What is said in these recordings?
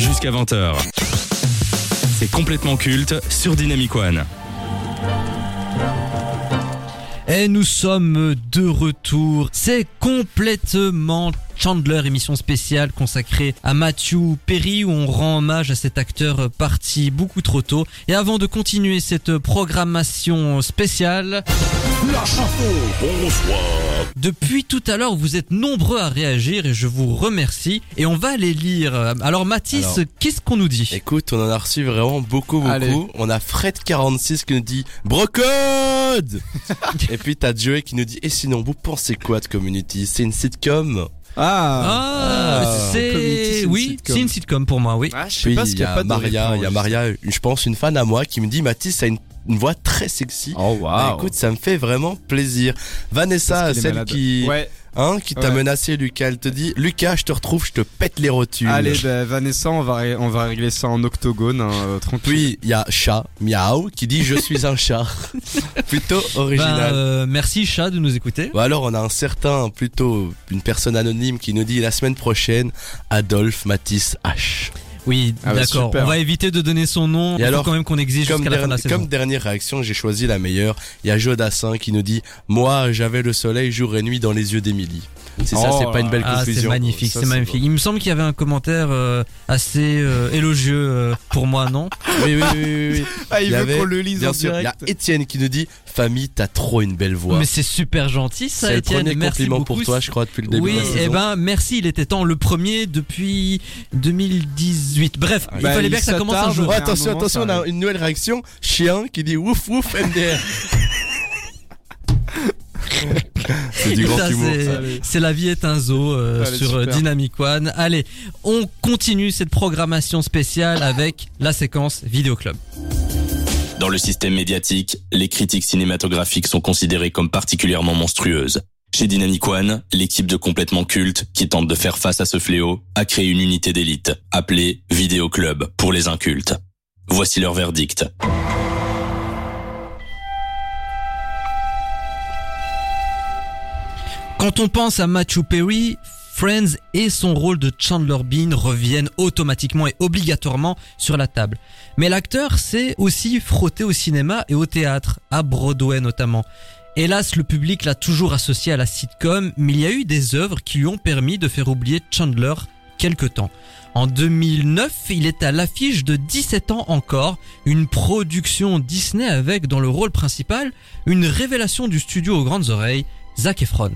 Jusqu'à 20h. C'est complètement culte sur Dynamic One. Et nous sommes de retour. C'est complètement Chandler, émission spéciale consacrée à Matthew Perry où on rend hommage à cet acteur parti beaucoup trop tôt. Et avant de continuer cette programmation spéciale, La chanson, bonsoir. depuis tout à l'heure vous êtes nombreux à réagir et je vous remercie. Et on va les lire. Alors Mathis, qu'est-ce qu'on nous dit? Écoute, on en a reçu vraiment beaucoup, beaucoup. Allez. On a Fred46 qui nous dit Brocode Et puis t'as Joey qui nous dit Et sinon, vous pensez quoi de Community? C'est une sitcom? Ah, Ah, Ah. c'est oui, sitcom. c'est une sitcom pour moi, oui. Ah, je sais Puis pas ce qu'il y a a pas de Maria, il y a. Maria, je pense une fan à moi qui me dit Mathis a une, une voix très sexy. Oh Bah, waouh. écoute, ça me fait vraiment plaisir. Vanessa, celle malade. qui, Ouais. Hein, qui t'a Ouais. menacé, Lucas, elle te dit Lucas, je te retrouve, je te pète les rotules. Allez, bah, Vanessa, on va, on va régler ça en octogone, hein, euh, tranquille. Puis il y a Chat, Miaou, qui dit Je suis un chat. Plutôt Ben, original. euh, merci chat de nous écouter. Ou alors on a un certain, plutôt une personne anonyme qui nous dit la semaine prochaine, Adolphe Matisse H. Oui, Ah bah, d'accord. On va éviter de donner son nom. Et Il faut alors, quand même qu'on exige jusqu'à la fin de la saison. comme dernière réaction, j'ai choisi la meilleure. Il y a Jodassin qui nous dit Moi, j'avais le soleil jour et nuit dans les yeux d'Émilie. C'est ça, Oh c'est pas une belle Ah, c'est magnifique, c'est magnifique. Il me semble qu'il y avait un commentaire euh, assez euh, élogieux euh, pour moi, non? Oui, oui, oui, oui, oui. Ah, il Il y veut avait- qu'on le lise Bien en sûr, il y a direct. Étienne qui nous dit Famille, t'as trop une belle voix. Mais c'est super gentil ça, C'est le Étienne. premier Merci compliment beaucoup. pour toi, je crois, depuis le début Oui, de la et saison. ben merci, il était temps. Le premier depuis 2018. Bref, il Bah, fallait il bien que ça commence un jour. Oh, attention, moment, attention, on a une nouvelle réaction. Chien qui dit ouf ouf MDR. c'est du grand Ça, humour. c'est- ça. Allez. C'est la vie est un zoo euh, Allez, sur euh, super. Dynamic One. Allez, on continue cette programmation spéciale avec la séquence Vidéo Club. Dans le système médiatique, les critiques cinématographiques sont considérées comme particulièrement monstrueuses. Chez Dynamic One, l'équipe de complètement culte, qui tente de faire face à ce fléau, a créé une unité d'élite, appelée Vidéo Club pour les incultes. Voici leur verdict. Quand on pense à Matthew Perry, Friends et son rôle de Chandler Bean reviennent automatiquement et obligatoirement sur la table. Mais l'acteur s'est aussi frotté au cinéma et au théâtre, à Broadway notamment. Hélas, le public l'a toujours associé à la sitcom, mais il y a eu des œuvres qui lui ont permis de faire oublier Chandler quelque temps. En 2009, il est à l'affiche de 17 ans encore, une production Disney avec dans le rôle principal une révélation du studio aux grandes oreilles, Zac Efron.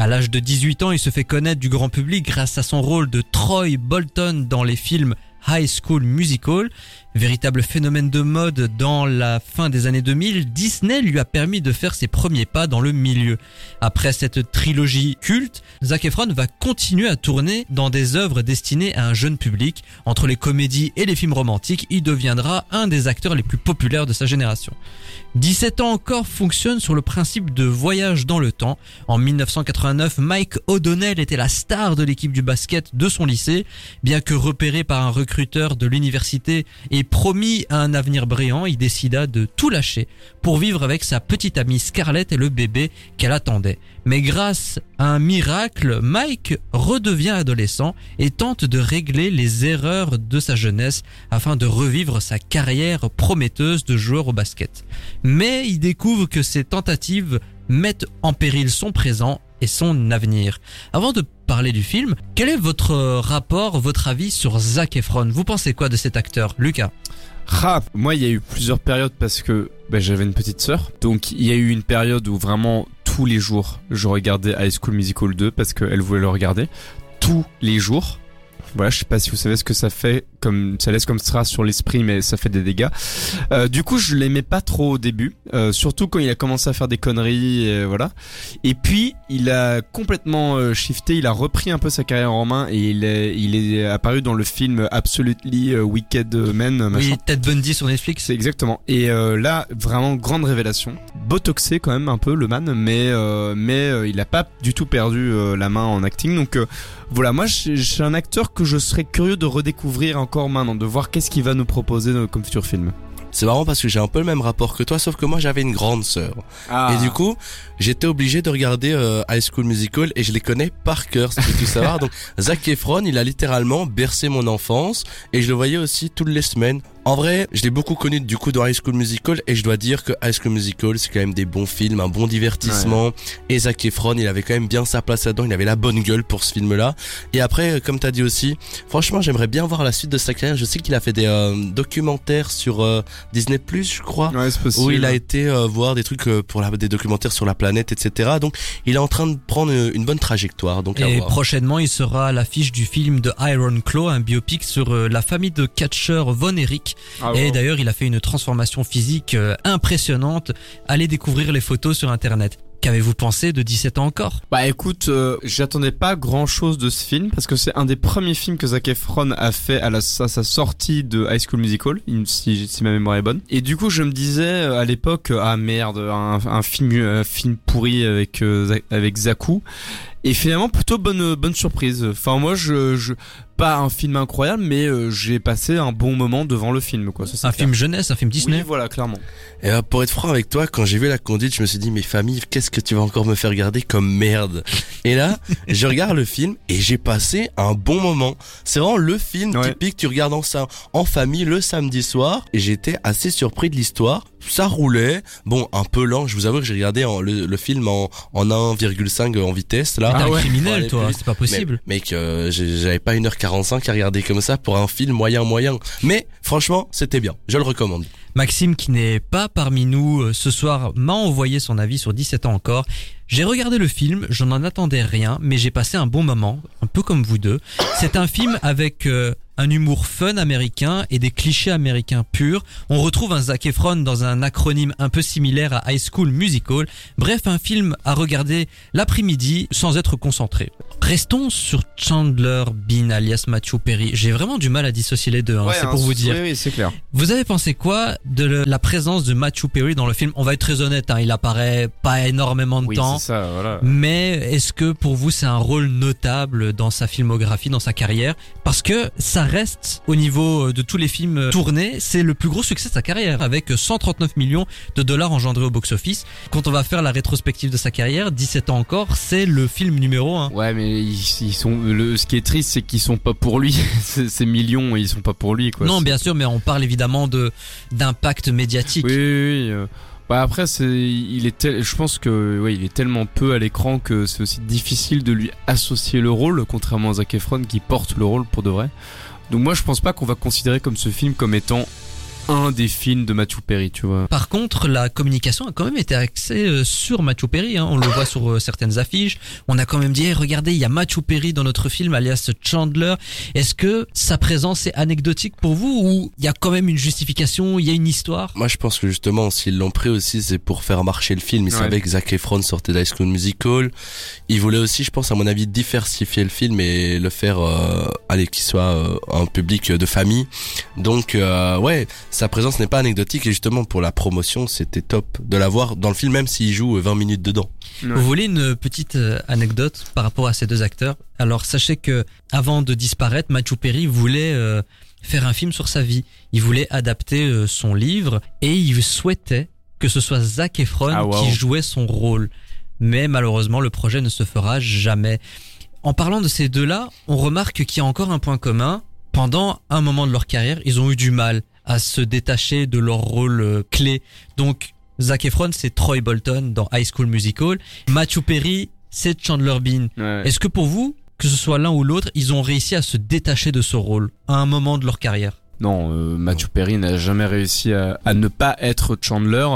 À l'âge de 18 ans, il se fait connaître du grand public grâce à son rôle de Troy Bolton dans les films High School Musical. Véritable phénomène de mode dans la fin des années 2000, Disney lui a permis de faire ses premiers pas dans le milieu. Après cette trilogie culte, Zac Efron va continuer à tourner dans des œuvres destinées à un jeune public. Entre les comédies et les films romantiques, il deviendra un des acteurs les plus populaires de sa génération. 17 ans encore fonctionne sur le principe de voyage dans le temps. En 1989, Mike O'Donnell était la star de l'équipe du basket de son lycée. Bien que repéré par un recruteur de l'université et promis à un avenir brillant, il décida de tout lâcher pour vivre avec sa petite amie Scarlett et le bébé qu'elle attendait. Mais grâce à un miracle, Mike redevient adolescent et tente de régler les erreurs de sa jeunesse afin de revivre sa carrière prometteuse de joueur au basket. Mais il découvre que ses tentatives mettent en péril son présent et son avenir. Avant de parler du film, quel est votre rapport, votre avis sur Zac Efron? Vous pensez quoi de cet acteur, Lucas? Ah, moi, il y a eu plusieurs périodes parce que bah, j'avais une petite sœur. Donc, il y a eu une période où vraiment tous les jours, je regardais High School Musical 2 parce qu'elle voulait le regarder. Tous les jours. Voilà, je sais pas si vous savez ce que ça fait, comme ça laisse comme trace sur l'esprit, mais ça fait des dégâts. Euh, du coup, je l'aimais pas trop au début, euh, surtout quand il a commencé à faire des conneries, et voilà. Et puis, il a complètement euh, shifté, il a repris un peu sa carrière en main et il est, il est apparu dans le film Absolutely euh, Wicked Men, machin. Oui, Ted Bundy sur Netflix. C'est exactement. Et euh, là, vraiment grande révélation. Botoxé quand même un peu le man, mais euh, mais il a pas du tout perdu euh, la main en acting. Donc euh, voilà, moi suis un acteur que je serais curieux de redécouvrir encore maintenant, de voir qu'est-ce qu'il va nous proposer euh, comme futur film. c'est marrant parce que j'ai un peu le même rapport que toi, sauf que moi j'avais une grande sœur. Ah. Et du coup, j'étais obligé de regarder euh, High School Musical et je les connais par cœur, si tu veux tout savoir. Donc Zac Efron, il a littéralement bercé mon enfance et je le voyais aussi toutes les semaines. En vrai, je l'ai beaucoup connu du coup dans High School Musical et je dois dire que High School Musical, c'est quand même des bons films, un bon divertissement. Et Zac Efron, il avait quand même bien sa place là-dedans, il avait la bonne gueule pour ce film-là. Et après, euh, comme t'as dit aussi, franchement, j'aimerais bien voir la suite de sa carrière. Je sais qu'il a fait des euh, documentaires sur euh, Disney+, je crois. Ouais, c'est possible. Où il a été euh, voir des trucs euh, pour la, des documentaires sur la planète, etc. Donc il est en train de prendre une, une bonne trajectoire. Donc à Et voir. prochainement, il sera à l'affiche du film de Iron Claw, un biopic sur euh, la famille de catcheurs Von Erich. Ah, Et d'ailleurs, il a fait une transformation physique euh, impressionnante. Allez découvrir les photos sur Internet. Qu'avez-vous pensé de 17 ans encore? Bah écoute, euh, j'attendais pas grand chose de ce film parce que c'est un des premiers films que Zac Efron a fait à, la, à sa sortie de High School Musical, si, si ma mémoire est bonne. Et du coup, je me disais euh, à l'époque, ah merde, un, un film, un film pourri avec euh, Zac- avec Zaku. Et finalement, plutôt bonne bonne surprise. Enfin moi, je, je pas un film incroyable, mais euh, j'ai passé un bon moment devant le film, quoi. Ça, c'est Un clair. film jeunesse, un film Disney Oui, voilà, clairement. Et euh, pour être franc avec toi, quand j'ai vu la conduite, je me suis dit, mais famille, qu'est-ce que tu vas encore me faire regarder comme merde? Et là, je regarde le film et j'ai passé un bon moment. C'est vraiment le film Ouais. typique, tu regardes en, ça, en famille le samedi soir. Et j'étais assez surpris de l'histoire. Ça roulait, bon, un peu lent. Je vous avoue que j'ai regardé en- le, le film en, en 1,5 en vitesse là. T'es un ouais. criminel, Allez, toi, plus. c'est pas possible. Mais, mec, euh, j'avais pas 1h45 à regarder comme ça pour un film moyen moyen. Mais franchement, c'était bien. Je le recommande. Maxime, qui n'est pas parmi nous euh, ce soir, m'a envoyé son avis sur 17 ans encore. J'ai regardé le film, je n'en attendais rien, mais j'ai passé un bon moment, un peu comme vous deux. C'est un film avec euh, un humour fun américain et des clichés américains purs. On retrouve un Zac Efron dans un acronyme un peu similaire à High School Musical. Bref, un film à regarder l'après-midi sans être concentré. Restons sur Chandler Bean alias Matthew Perry. J'ai vraiment du mal à dissocier les deux, hein, c'est hein, pour vous dire. Oui, oui, c'est clair. Vous avez pensé quoi de la présence de Matthew Perry dans le film On va être très honnête, hein, il apparaît pas énormément de Oui, temps. ça, voilà. Mais est-ce que pour vous c'est un rôle notable dans sa filmographie, dans sa carrière? Parce que ça reste au niveau de tous les films tournés, c'est le plus gros succès de sa carrière avec 139 millions de dollars engendrés au box-office. Quand on va faire la rétrospective de sa carrière, 17 ans encore, c'est le film numéro 1. Ouais, mais ils, ils sont. Le, ce qui est triste, c'est qu'ils sont pas pour lui. ces, millions, ils sont pas pour lui, quoi. non, bien sûr, mais on parle évidemment de d'impact médiatique. Oui, oui, oui. euh. Bah après, c'est, il est tel, je pense que, ouais, il est tellement peu à l'écran que c'est aussi difficile de lui associer le rôle, contrairement à Zac Efron qui porte le rôle pour de vrai. Donc moi, je pense pas qu'on va considérer comme ce film comme étant un des films de Matthew Perry, tu vois. Par contre, la communication a quand même été axée euh, sur Matthew Perry. Hein. On le voit sur euh, certaines affiches. On a quand même dit, Hey, regardez, il y a Matthew Perry dans notre film, alias Chandler. Est-ce que sa présence est anecdotique pour vous ou il y a quand même une justification, il y a une histoire? Moi, je pense que justement, s'ils l'ont pris aussi, c'est pour faire marcher le film. Ils Ouais. savaient que Zac Efron sortait d'High School Musical. Ils voulaient aussi, je pense, à mon avis, diversifier le film et le faire, euh, allez, qu'il soit euh, un public de famille. Donc, euh, ouais, sa présence n'est pas anecdotique et justement, pour la promotion, c'était top de la voir dans le film, même s'il joue euh, 20 minutes dedans. Ouais. Vous voulez une petite euh, anecdote par rapport à ces deux acteurs? Alors sachez que avant de disparaître, Matthew Perry voulait euh, faire un film sur sa vie. Il voulait adapter euh, son livre et il souhaitait que ce soit Zac Efron Ah, wow. qui jouait son rôle. Mais malheureusement, le projet ne se fera jamais. En parlant de ces deux-là, on remarque qu'il y a encore un point commun. Pendant un moment de leur carrière, ils ont eu du mal à se détacher de leur rôle euh, clé. Donc, Zac Efron, c'est Troy Bolton dans High School Musical. Matthew Perry, c'est Chandler Bean. Ouais. Est-ce que pour vous, que ce soit l'un ou l'autre, ils ont réussi à se détacher de ce rôle à un moment de leur carrière? Non, euh, Matthew Perry n'a jamais réussi à, à ne pas être Chandler.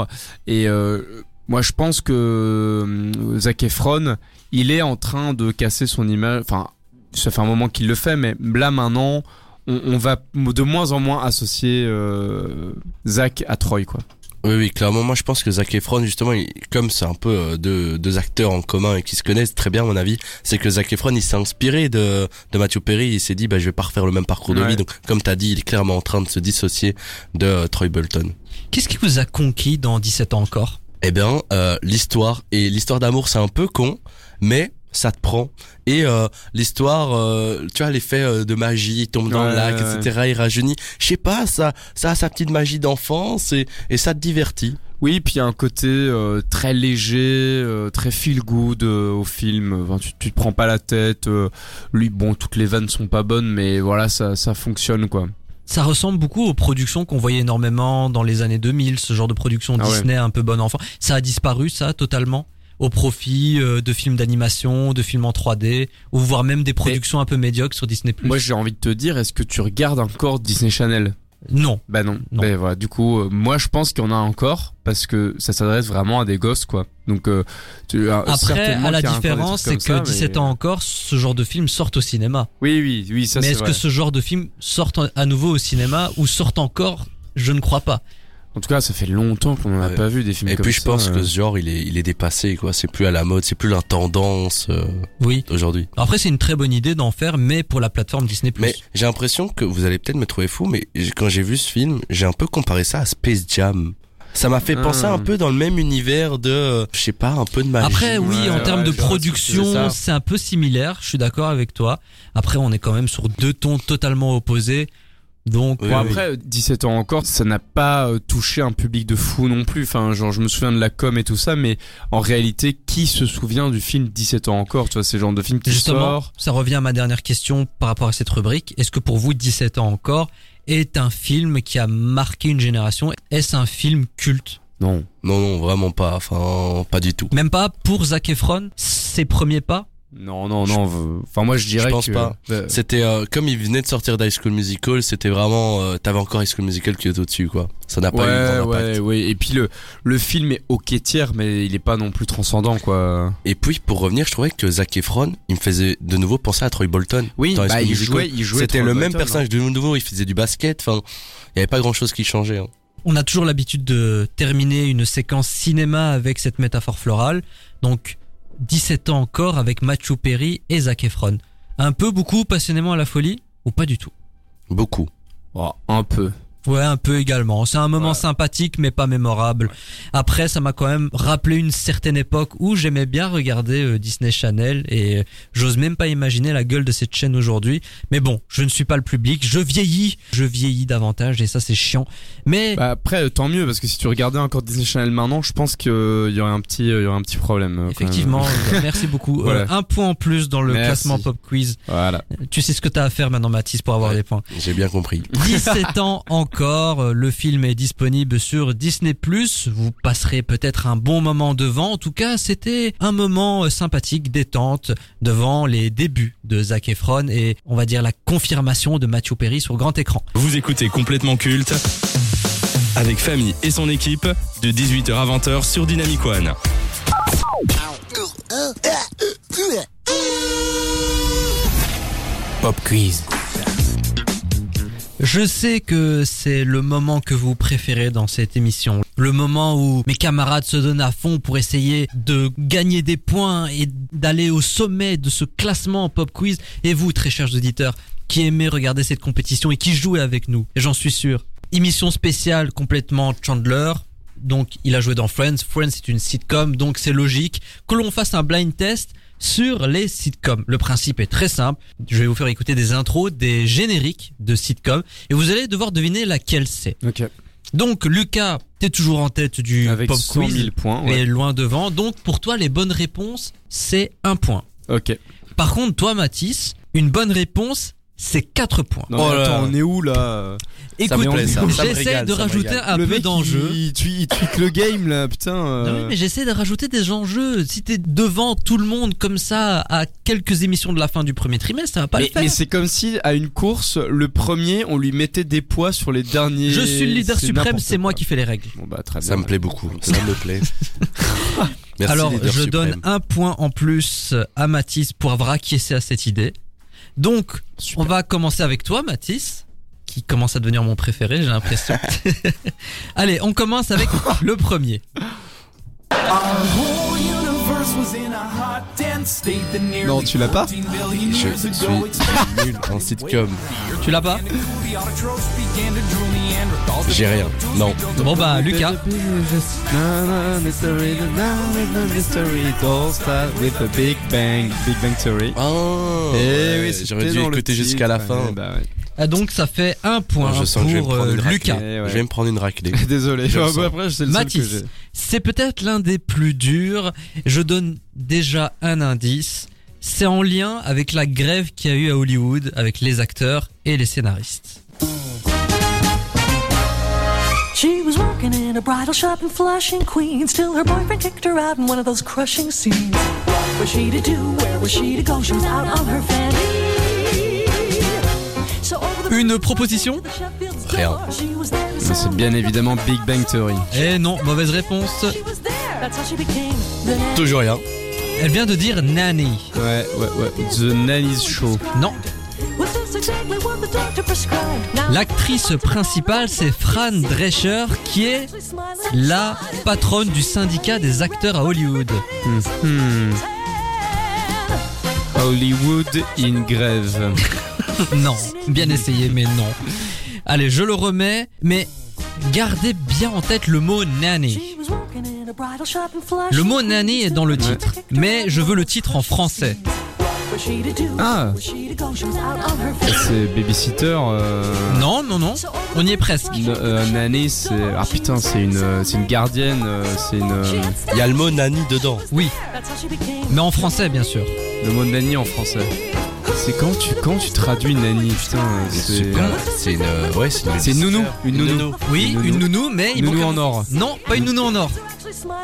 Et euh, moi, je pense que euh, Zac Efron, il est en train de casser son image. Enfin, ça fait un moment qu'il le fait, mais là maintenant, on, on va de moins en moins associer euh, Zac à Troy, quoi. Oui, oui, clairement, moi je pense que Zac Efron, justement, il- comme c'est un peu euh, deux, deux acteurs en commun et qui se connaissent très bien, à mon avis, c'est que Zac Efron, il s'est inspiré de, de Matthew Perry, il s'est dit, bah je vais pas refaire le même parcours de vie, donc comme t'as dit, il est clairement en train de se dissocier de euh, Troy Bolton. Qu'est-ce qui vous a conquis dans 17 ans encore? Eh bien, euh, l'histoire, et l'histoire d'amour c'est un peu con, mais ça te prend. Et euh, l'histoire, euh, tu vois, l'effet euh, de magie, il tombe dans le lac, ouais. etc. Il rajeunit. Je sais pas, ça, ça a sa petite magie d'enfance et, et ça te divertit. Oui, puis il y a un côté euh, très léger, euh, très feel good euh, au film. Enfin, tu, tu te prends pas la tête. euh, lui, bon, toutes les vannes sont pas bonnes, mais voilà, ça, ça fonctionne quoi. Ça ressemble beaucoup aux productions qu'on voyait énormément dans les années 2000, ce genre de production Ah ouais. Disney un peu bon enfant. Ça a disparu, ça, totalement? Au profit euh, de films d'animation, de films en 3D, ou voire même des productions un peu médiocres sur Disney+. Moi, j'ai envie de te dire, est-ce que tu regardes encore Disney Channel? Non. Bah non. Non. Ben voilà, du coup, euh, moi je pense qu'il y en a encore parce que ça s'adresse vraiment à des gosses quoi. Donc euh, tu, Après, à la différence, c'est que ça, 17 mais- ans encore, ce genre de films sortent au cinéma. Oui, oui, oui, ça Mais est-ce que ce genre de films sortent à nouveau au cinéma ou sortent encore? Je ne crois pas. En tout cas, ça fait longtemps qu'on en a Ouais. pas vu des films Et comme puis je ça, pense euh. que ce genre, il est, il est dépassé, quoi. C'est plus à la mode, c'est plus la tendance euh, Oui. aujourd'hui. Après, c'est une très bonne idée d'en faire, mais pour la plateforme Disney+. Mais j'ai l'impression que vous allez peut-être me trouver fou, mais quand j'ai vu ce film, j'ai un peu comparé ça à Space Jam. Ça m'a fait Ah. penser un peu dans le même univers de, euh, je sais pas, un peu de magie. Après, oui, ouais, en ouais, termes de production, ça. c'est un peu similaire. Je suis d'accord avec toi. Après, on est quand même sur deux tons totalement opposés. Donc, Oui, Bon oui. après, euh, 17 ans encore, ça n'a pas euh, touché un public de fou non plus. Enfin, genre, je me souviens de la com et tout ça, mais en réalité, qui se souvient du film 17 ans encore? Tu vois, c'est le genre de film qui justement, sort. ça revient à ma dernière question par rapport à cette rubrique. Est-ce que pour vous, 17 ans encore est un film qui a marqué une génération? Est-ce un film culte? Non. Non, non, vraiment pas. Enfin, pas du tout. Même pas pour Zac Efron, ses premiers pas? Non, non, non. Enfin, moi, je dirais pense que. pas. Euh, C'était euh, comme il venait de sortir d'High School Musical, c'était vraiment, euh, t'avais encore High School Musical qui était au-dessus, quoi. Ça n'a pas eu Ouais, tant d'impact. ouais, ouais. Et puis le le film est ok tiers, mais il est pas non plus transcendant, quoi. Et puis pour revenir, je trouvais que Zac Efron, il me faisait de nouveau penser à Troy Bolton. Oui, dans High bah, il jouait, il jouait. C'était le même Bolton, personnage de nouveau, il faisait du basket. Enfin, il y avait pas grand chose qui changeait. hein. On a toujours l'habitude de terminer une séquence cinéma avec cette métaphore florale. Donc, 17 ans encore avec Matthew Perry et Zac Efron. Un peu, beaucoup, passionnément à la folie Ou pas du tout? Beaucoup. Oh, un peu. Ouais, un peu également. C'est un moment Ouais. sympathique, mais pas mémorable. Après, ça m'a quand même rappelé une certaine époque où j'aimais bien regarder euh, Disney Channel et euh, j'ose même pas imaginer la gueule de cette chaîne aujourd'hui. Mais bon, je ne suis pas le public. Je vieillis, je vieillis davantage et ça c'est chiant. Mais Bah après, euh, tant mieux parce que si tu regardais encore Disney Channel maintenant, je pense qu'il y aurait un petit, il y aurait un petit problème. euh, effectivement, merci beaucoup. Euh, Voilà. un point en plus dans le Merci. classement pop quiz. Voilà. Tu sais ce que t'as à faire maintenant, Mathis, pour avoir Ouais. des points. J'ai bien compris. 17 ans encore, le film est disponible sur Disney+. Vous passerez peut-être un bon moment devant. En tout cas, c'était un moment euh, sympathique, détente, devant les débuts de Zac Efron et on va dire la confirmation de Matthew Perry sur grand écran. Vous écoutez complètement culte avec Famille et son équipe de 18h à 20h sur Dynamic One. Pop quiz. Je sais que c'est le moment que vous préférez dans cette émission. Le moment où mes camarades se donnent à fond pour essayer de gagner des points et d'aller au sommet de ce classement pop quiz. Et vous, très chers auditeurs, qui aimez regarder cette compétition et qui jouez avec nous. Et j'en suis sûr. Émission spéciale complètement Chandler. Donc, il a joué dans Friends. Friends, c'est une sitcom, donc c'est logique que l'on fasse un blind test sur les sitcoms. Le principe est très simple. Je vais vous faire écouter des intros, des génériques de sitcoms, et vous allez devoir deviner laquelle c'est. Ok. Donc, Lucas, t'es toujours en tête du Avec pop 100 quiz. 000 points. ouais. Et loin devant. Donc, pour toi, les bonnes réponses, c'est un point. Ok. Par contre, toi, Mathis, une bonne réponse, c'est quatre points. Non, Oh là attends, là. on est où là Écoute, j'essaie de rajouter un Le peu d'enjeu. il, il, tweet- il tweak le game là, putain. euh. Non, oui, mais j'essaie de rajouter des enjeux. Si t'es devant tout le monde comme ça à quelques émissions de la fin du premier trimestre, ça va pas mais le faire. mais c'est comme si à une course, le premier, on lui mettait des poids sur les derniers. Je suis le leader suprême, c'est moi qui fais les règles. Bon bah très bien. Ça me plaît beaucoup. Ça me plaît. Merci, Alors, je suprême. donne un point en plus à Mathis pour avoir acquiescé à cette idée. Donc, Super. on va commencer avec toi, Mathis, qui commence à devenir mon préféré, j'ai l'impression. Allez, on commence avec le premier. Non, tu l'as pas Je suis nul en sitcom. Tu l'as pas J'ai rien. Non. Bon bah Lucas. with a Big Bang, Big Bang Theory. Ah, Eh oui, j'aurais dû écouter jusqu'à la fin. Bah ouais. Ah, donc ça fait un point je sens que je vais me pour euh, une raclée. Lucas. Ouais. Je vais me prendre une raclée. Désolé. Je après, c'est le seul que Mathis, c'est peut-être l'un des plus durs. Je donne déjà un indice. C'est en lien avec la grève qu'il y a eu à Hollywood avec les acteurs et les scénaristes. She was working in a bridal shop in Flushing, Queens. Till her boyfriend kicked her out in one of those crushing scenes. What was she to do? Where was she to go? She was out on her fanny. Une proposition Rien. Mais c'est bien évidemment Big Bang Theory. Eh non, mauvaise réponse. Toujours rien. Elle vient de dire Nanny. Ouais, ouais, ouais. The Nanny's Show. Non, l'actrice principale c'est Fran Drescher qui est la patronne du syndicat des acteurs à Hollywood. Hmm. Hollywood in grève. Non, bien essayé mais non. Allez, je le remets, mais gardez bien en tête le mot nanny. Le mot nanny est dans le titre, mais je veux le titre en français. Ah. Fanny. C'est Babysitter. Euh... Non, non, non, on y est presque. N- euh, Nanny, c'est. Ah putain, c'est une, euh, c'est une gardienne. C'est une. Il y a le mot Nani dedans. Oui, mais en français bien sûr. Le mot nanny en français. C'est quand tu quand tu traduis nanny putain c'est C'est une. Ouais, c'est une. c'est une nounou une nounou Oui, Une une nounou, mais il Nounou en or. Non, pas une nounou en or.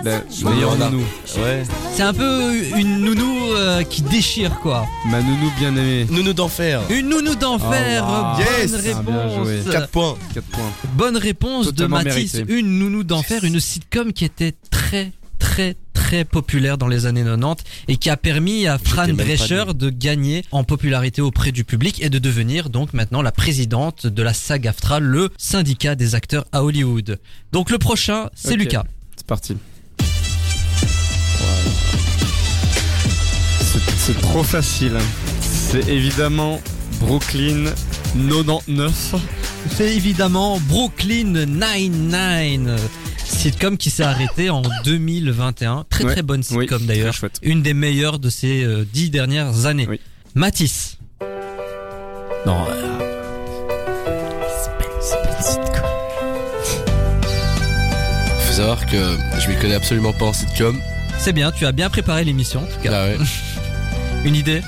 la Nounou meilleure nounou Ouais. C'est un peu une nounou euh, qui déchire quoi. ma nounou bien aimée Nounou d'enfer. Une nounou d'enfer. Oh, wow. Bonne Yes. réponse. Ah, bien joué. 4 points. 4 points Bonne réponse Totalement de Mathis. mérité. Une nounou d'enfer, une sitcom qui était très très très populaire dans les années 90 et qui a permis à Fran Drescher de gagner en popularité auprès du public et de devenir donc maintenant la présidente de la SAG-AFTRA, le syndicat des acteurs à Hollywood. Donc le prochain, c'est. Lucas. c'est parti c'est trop facile c'est évidemment Brooklyn 99 C'est évidemment Brooklyn Nine-Nine, sitcom qui s'est arrêté en 2021. Très Ouais. très bonne sitcom d'ailleurs. Une des meilleures de ces euh, dix dernières années. Oui. Matisse. non euh, c'est pas, c'est pas une sitcom Faut savoir que je m'y connais absolument pas en sitcom. C'est bien, tu as bien préparé l'émission en tout cas. Ah ouais. Une idée?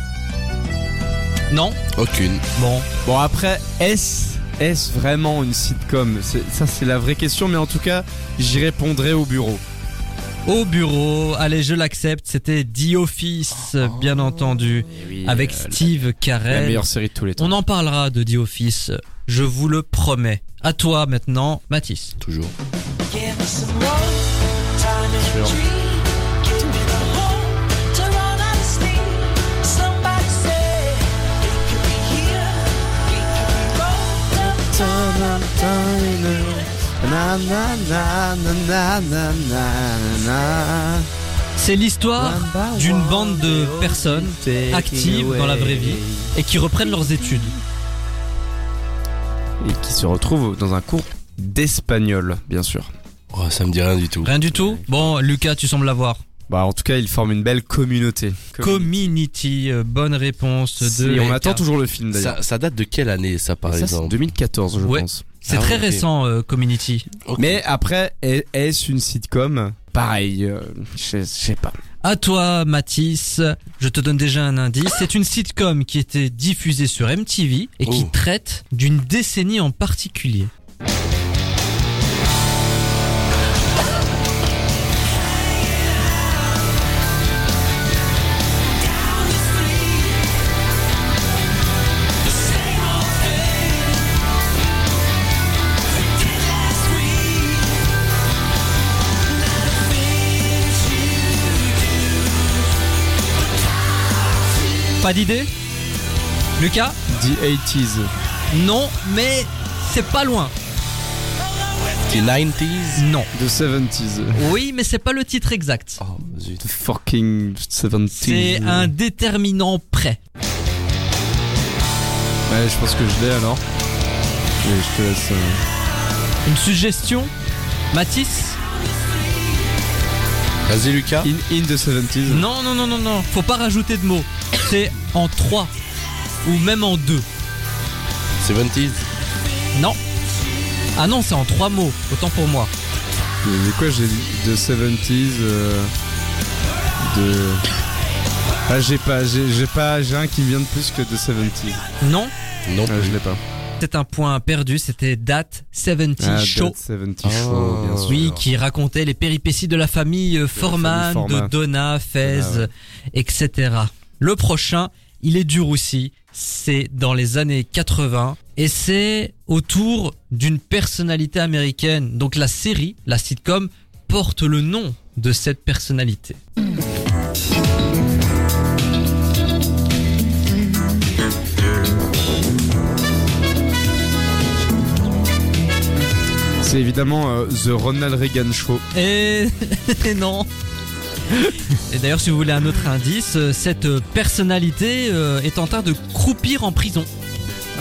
Non? Aucune. Bon. Bon après, est-ce est vraiment une sitcom? C'est- Ça c'est la vraie question, mais en tout cas, j'y répondrai au bureau. Au bureau, allez, je l'accepte, c'était The Office, bien entendu, avec Steve Oh. La Carell. meilleure série de tous les temps. On en parlera de The Office, je vous le promets. À toi maintenant, Mathis. Toujours. Give me some love, time and Sure. C'est l'histoire d'une bande de personnes actives dans la vraie vie et qui reprennent leurs études. Et qui se retrouvent dans un cours d'espagnol, bien sûr. Oh, ça me dit rien du tout. Rien du tout? Bon, Lucas, tu sembles l'avoir. Bah en tout cas, ils forment une belle communauté. Community, euh, bonne réponse de. on Lucas. attend toujours le film d'ailleurs. Ça, ça date de quelle année, ça, par Et ça, exemple? 2014, je Ouais. pense. C'est Ah très récent, euh, Community. Mais après, est- est-ce une sitcom Pareil, euh, je je sais pas. À toi, Mathis. Je te donne déjà un indice. C'est une sitcom qui était diffusée sur MTV et qui Oh. traite d'une décennie en particulier. Pas d'idée Lucas The 80s. Non, mais c'est pas loin. 90s Non. The 70s. Oui, mais c'est pas le titre exact. Oh, zut. The fucking 70s. C'est un déterminant prêt. Ouais, je pense que je l'ai alors. Je te laisse. euh, Une suggestion Mathis Vas-y, Lucas. In, in the 70s. Non, non, non, non, non. Faut pas rajouter de mots. C'est en 3 ou même en 2. 70s. Non. Ah non, c'est en 3 mots. Autant pour moi. Mais quoi, j'ai The 70s. euh, de. Ah, j'ai pas, j'ai j'ai pas, j'ai un qui vient de plus que The 70s. Non. Non Ah, je l'ai pas. C'est un point perdu. C'était That 70 Ah, Show. That 70 Oh. Show, bien sûr. Oui, qui racontait les péripéties de la famille euh, Foreman, famille de Foreman. Donna, Fez, Donna, ouais. etc. Le prochain, il est dur aussi. C'est dans les années 80 et c'est autour d'une personnalité américaine. Donc la série, la sitcom, porte le nom de cette personnalité. C'est évidemment euh, The Ronald Reagan Show. Et, et non. Et d'ailleurs, si vous voulez un autre indice, euh, cette personnalité euh, est en train de croupir en prison.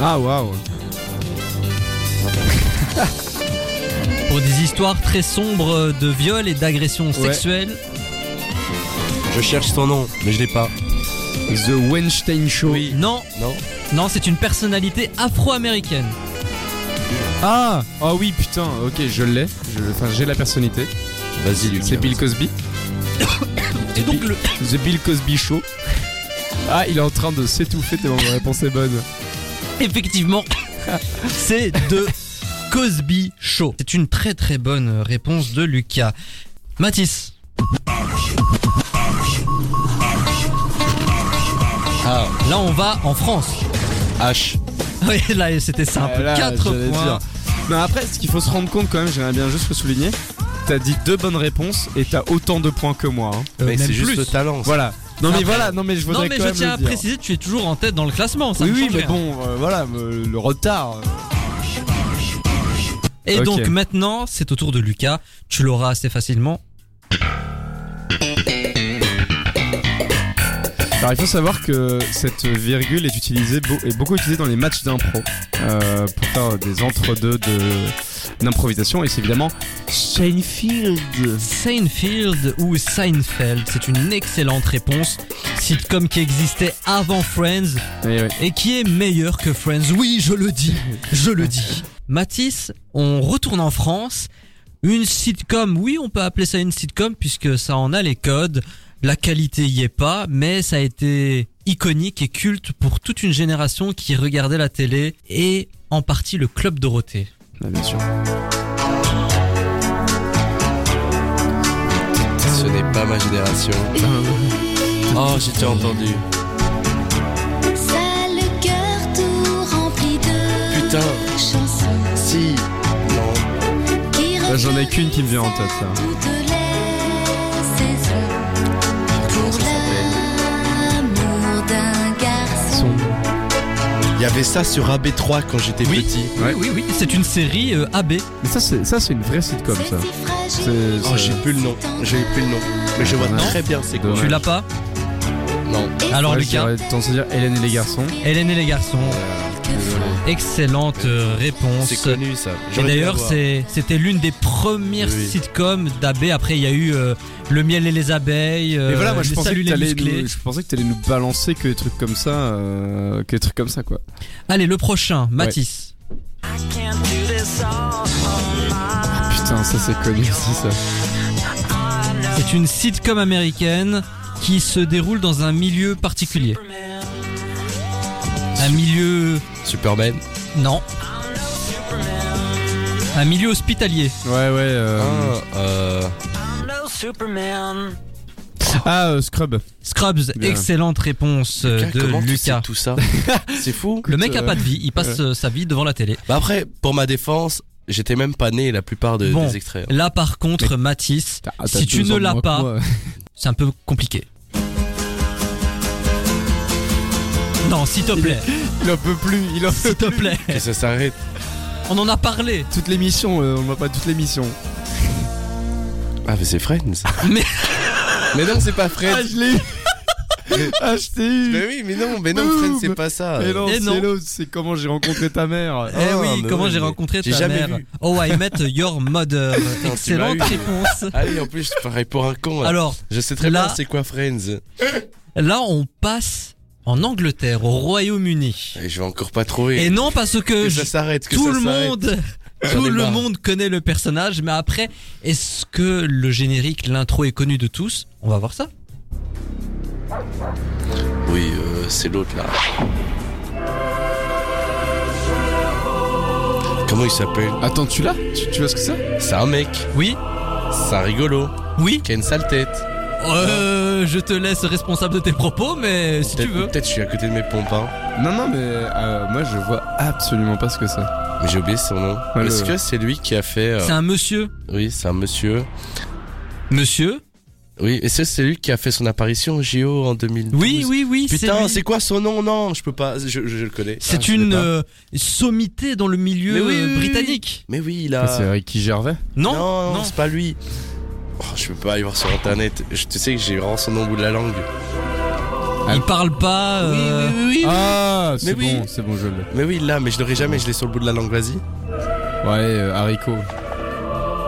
Ah, waouh. Pour des histoires très sombres de viol et d'agression sexuelle. Je cherche son nom, mais je l'ai pas. The Weinstein Show. Oui. Non, Non non, c'est une personnalité afro-américaine. Ah, ah oui, putain, ok, je l'ai. Je- Enfin, j'ai la personnalité. Vas-y, Lucas. C'est Bill Cosby. Et donc le, The Bill Cosby Show. Ah, il est en train de s'étouffer tellement la réponse est bonne. effectivement, c'est de Cosby Show. C'est une très très bonne réponse de Lucas. Mathis, Ah, là on va en France. H. Oui, là c'était simple. Ah, là, 4 j'allais points. dire. Mais après, ce qu'il faut se rendre compte quand même, j'aimerais bien juste le souligner. T'as dit deux bonnes réponses et t'as autant de points que moi. hein. Euh, mais même c'est juste plus. le talent. ça. Voilà. Non mais Après- voilà, non mais je Non voudrais mais quand je même tiens à dire. préciser, tu es toujours en tête dans le classement. Ça Oui ne oui, change mais rien. bon, euh, voilà, le retard. euh. Et Ok. donc maintenant, c'est au tour de Lucas. Tu l'auras assez facilement. Alors il faut savoir que cette virgule est utilisée beau- est beaucoup utilisée dans les matchs d'impro euh, pour faire des entre-deux de d'improvisation et c'est évidemment Seinfeld. Seinfeld ou Seinfeld, c'est une excellente réponse. Sitcom qui existait avant Friends oui. et qui est meilleur que Friends. Oui, je le dis, je le dis. Mathis, on retourne en France. Une sitcom, oui, on peut appeler ça une sitcom puisque ça en a les codes. La qualité y est pas, mais ça a été iconique et culte pour toute une génération qui regardait la télé et en partie le Club Dorothée. Ah, bien sûr. Ce n'est pas ma génération. Oh, j'ai déjà entendu. Ça le cœur tout rempli de Putain. chansons Si. Non. Là, j'en ai qu'une qui me vient en tête, là. Il y avait ça sur AB3 quand j'étais Oui. petit. Ouais. Oui, oui, c'est une série euh, AB. Mais ça c'est ça c'est une vraie sitcom ça. C'est Oh, j'ai plus le nom. J'ai plus le nom. Mais je vois Non. très bien c'est quoi. Tu l'as pas Non. Alors Ouais, Lucas, à dire Hélène et les garçons. Hélène et les garçons. Désolé. Excellente euh, réponse. C'est connu ça. Et d'ailleurs, c'était l'une des premières Oui. sitcoms d'AB. Après, il y a eu euh, Le miel et les abeilles, euh, Mais voilà, moi je les pensais, que nous, je pensais que t'allais nous balancer que des trucs comme ça, euh, que des trucs comme ça quoi. Allez, le prochain, Mathis. Putain, ça c'est connu aussi ça. C'est une sitcom américaine qui se déroule dans un milieu particulier. Un milieu... Superman. Non. Un milieu hospitalier. Ouais ouais. Euh... Ah, euh, Ah, euh, Scrub. Scrubs, Bien. excellente réponse euh, Lucas, de comment tu sais Lucas. tout ça C'est fou. Le mec a pas de vie, il passe euh, sa vie devant la télé. Bah après, pour ma défense, j'étais même pas né la plupart de- Bon. des extraits. Là par contre, Mathis, T'as- t'as si tu ne l'as pas, c'est un peu compliqué. Non, s'il te plaît, il en peut plus, il en peut s'il te plaît. Que ça s'arrête. On en a parlé. Toute l'émission, euh, on voit pas toute l'émission. Ah, mais c'est Friends. Mais- mais non, c'est pas Friends. Ah, je l'ai eu Ah, je t'ai eu Mais oui, mais non, mais non, Boum. Friends, c'est pas ça. Mais non, Et c'est non. l'autre, c'est comment j'ai rencontré ta mère. Eh Ah, oui, mais comment ouais, j'ai mais rencontré j'ai ta jamais mère vu. Oh, I met your mother. tu m'as Excellente eu. réponse. Allez, en plus, je pareil pour un con. là. Alors, je sais très là- bien c'est quoi Friends. là, on passe en Angleterre, au Royaume-Uni. Et je vais encore pas trouver. Et non parce que ça s'arrête, que tout ça le s'arrête. monde, tout le marre. monde connaît le personnage, mais après, est-ce que le générique, l'intro est connu de tous? On va voir ça. Oui, euh, c'est l'autre là. Comment il s'appelle? Attends, tu l'as? Tu, tu vois ce que c'est? C'est un mec. Oui, C'est un rigolo. oui. Qui a une sale tête. Euh, je te laisse responsable de tes propos, mais si tu Peut-être veux. peut-être je suis à côté de mes pompins. Non, non, mais euh, moi je vois absolument pas ce que c'est. Mais j'ai oublié son nom. Ouais, Est-ce le- que c'est lui qui a fait. euh, C'est un monsieur. Oui, c'est un monsieur. Monsieur Oui, et c'est c'est lui qui a fait son apparition au JO en 2012. Oui, oui, oui. Putain, lui. c'est quoi son nom? Non, je peux pas. Je, je, je le connais. Ah, C'est je l'ai une pas. euh, sommité dans le milieu Mais oui, euh, oui, oui, britannique. Mais oui, il Ah, a. C'est Ricky Gervais? Non, non, non. c'est pas lui. Oh, je peux pas aller voir sur internet. Je, tu sais que j'ai vraiment son nom au bout de la langue. Il parle pas. euh, oui. Ah, c'est Mais oui. bon, c'est bon, je l'ai. Mais oui, là, mais je l'aurai jamais. Je l'ai sur le bout de la langue. Vas-y. Ouais, euh, haricot.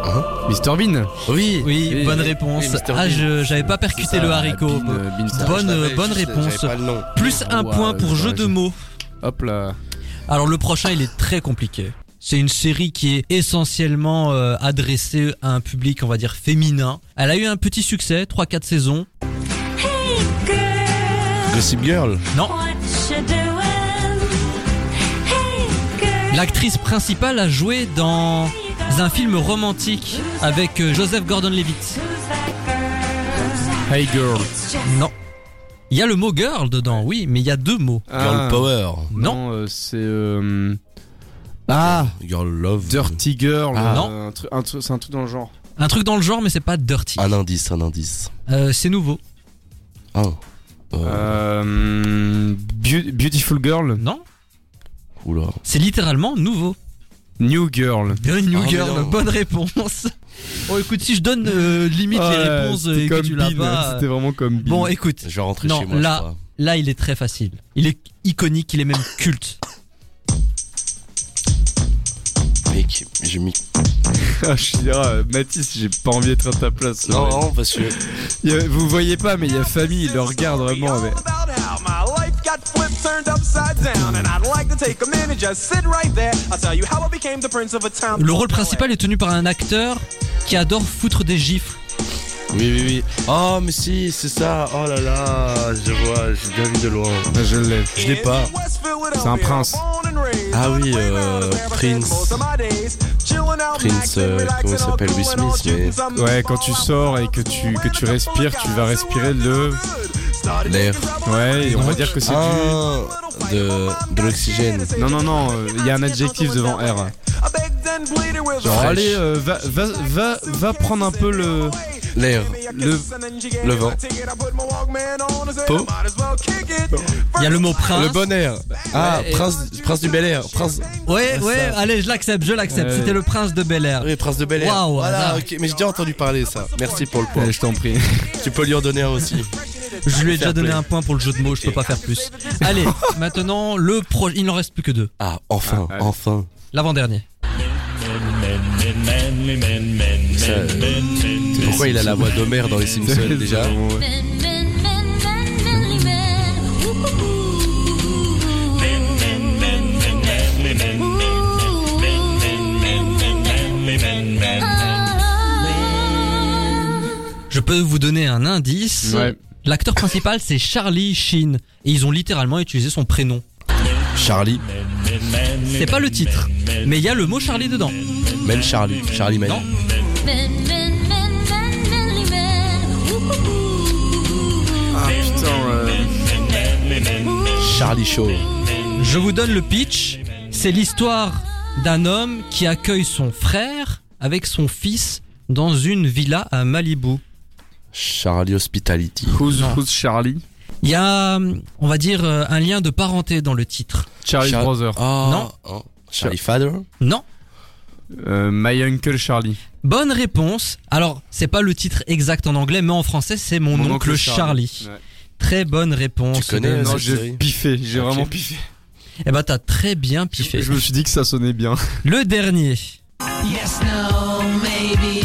Hein Mr Bean Oui. Oui, Oui, bonne oui, réponse. oui, ah, je j'avais pas percuté ça, le haricot. Bean, euh, Bean Star. Bonne, l'avais, bonne réponse. J'avais pas le nom. Plus un point pour jeu de mots. Hop là. Alors le prochain, il est très compliqué. C'est une série qui est essentiellement euh, adressée à un public, on va dire, féminin. Elle a eu un petit succès, 3-4 saisons. Gossip Girl. Non, l'actrice principale a joué dans un film romantique avec euh, Joseph Gordon-Levitt. Hey girl. Non. Il y a le mot girl dedans, oui, mais il y a deux mots. Girl Ah, Power. Non. euh, c'est. euh, Ah Girl Love. Dirty Girl. Ah. Non. un truc- un truc- C'est un truc dans le genre. Un truc dans le genre, mais c'est pas dirty. Un indice, un indice. Euh, c'est nouveau. Ah. Euh, Euh, Beau- Beautiful Girl. Non Oula. C'est littéralement nouveau. New Girl. New Ah, mais Girl, non. bonne réponse. Bon, écoute, si je donne euh, limite les Ouais, réponses euh, c'était et que comme tu l'as Bean, pas. C'était euh, vraiment comme Bean. Bon, écoute, Je vais rentrer Non, chez moi. là- je crois. là, il est très facile. Il est iconique, il est même culte. Mec, j'ai mis. Ah, je suis ah, Mathis, j'ai pas envie d'être à ta place. Non, non, parce que. Il y a- vous voyez pas, mais il y a famille, il le regarde vraiment. Mais... Le rôle principal est tenu par un acteur qui adore foutre des gifles. Oui, oui, oui. Oh, mais si, c'est ça. Oh là là. Je vois, j'ai bien vu de loin. Je l'ai. Je l'ai pas. C'est un prince. Ah oui, euh, Prince. Prince, euh, comment il s'appelle? Will Smith, mais. Ouais, quand tu sors et que tu, que tu respires, tu vas respirer le. L'air. Ouais, et on va dire que c'est Ah, de, de l'oxygène. du. Non, non, non, euh, il y a un adjectif devant R. Genre, allez, euh, va, va, va, va prendre un peu le. L'air. Le- Le vent. Il y a le mot prince. Le bon air. Ah, Ouais, et- prince, prince du Bel Air. Prince. Ouais, Ouais, ça. allez, je l'accepte, je l'accepte. Ouais. C'était le prince de Bel Air. Oui, prince de Bel Air. Waouh, voilà, hasard. ok. Mais j'ai déjà entendu parler ça. Merci pour le point. Ouais, je t'en prie. Tu peux lui en donner un aussi. Je lui ai déjà Fair donné play. un point pour le jeu de mots, je peux pas faire plus. Allez, maintenant, le pro... il n'en reste plus que deux. Ah, enfin, Ah, enfin. L'avant-dernier. Ça, euh, pourquoi il a la voix d'Homer dans les Simpsons déjà. Je peux vous donner un indice. Ouais. L'acteur principal, c'est Charlie Sheen. Et ils ont littéralement utilisé son prénom. Charlie. C'est pas le titre, mais il y a le mot Charlie dedans. Men Charlie. Charlie. Non. Ah euh, Charlie Shaw. Je vous donne le pitch. C'est l'histoire d'un homme qui accueille son frère avec son fils dans une villa à Malibu. Charlie Hospitality. who's, Charlie? Il y a, on va dire, euh, un lien de parenté dans le titre. Charlie Char- Brother. Oh, Non. oh. Charlie Father? Non, Euh, My Uncle Charlie. Bonne réponse. Alors, c'est pas le titre exact en anglais, mais en français, c'est Mon, oncle, Charlie. Ouais. Très bonne réponse. Tu connais, de- euh, Non, j'ai piffé, j'ai vraiment piffé. Eh ben, t'as très bien piffé. Je me suis dit que ça sonnait bien. Le dernier. Yes, no, maybe.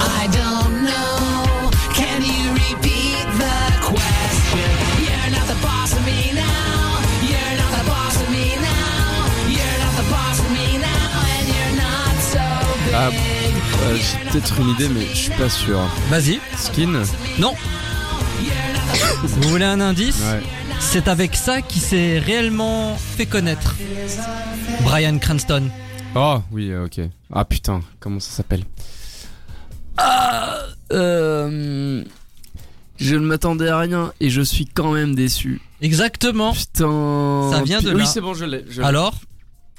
I don't know. Can you repeat the question? You're not the boss of me now. You're not the boss of me now. You're not the boss of me now. And you're not so big. Ah, Euh, j'ai peut-être une idée, mais je suis pas sûr. Vas-y. Skin? Non. Vous voulez un indice Ouais. C'est avec ça qu'il s'est réellement fait connaître. Brian Cranston. Oh, oui, euh, ok. Ah putain, comment ça s'appelle euh, Je ne m'attendais à rien et je suis quand même déçu. Exactement. Putain. Ça vient de Oui, là. c'est bon, je l'ai. je l'ai. Alors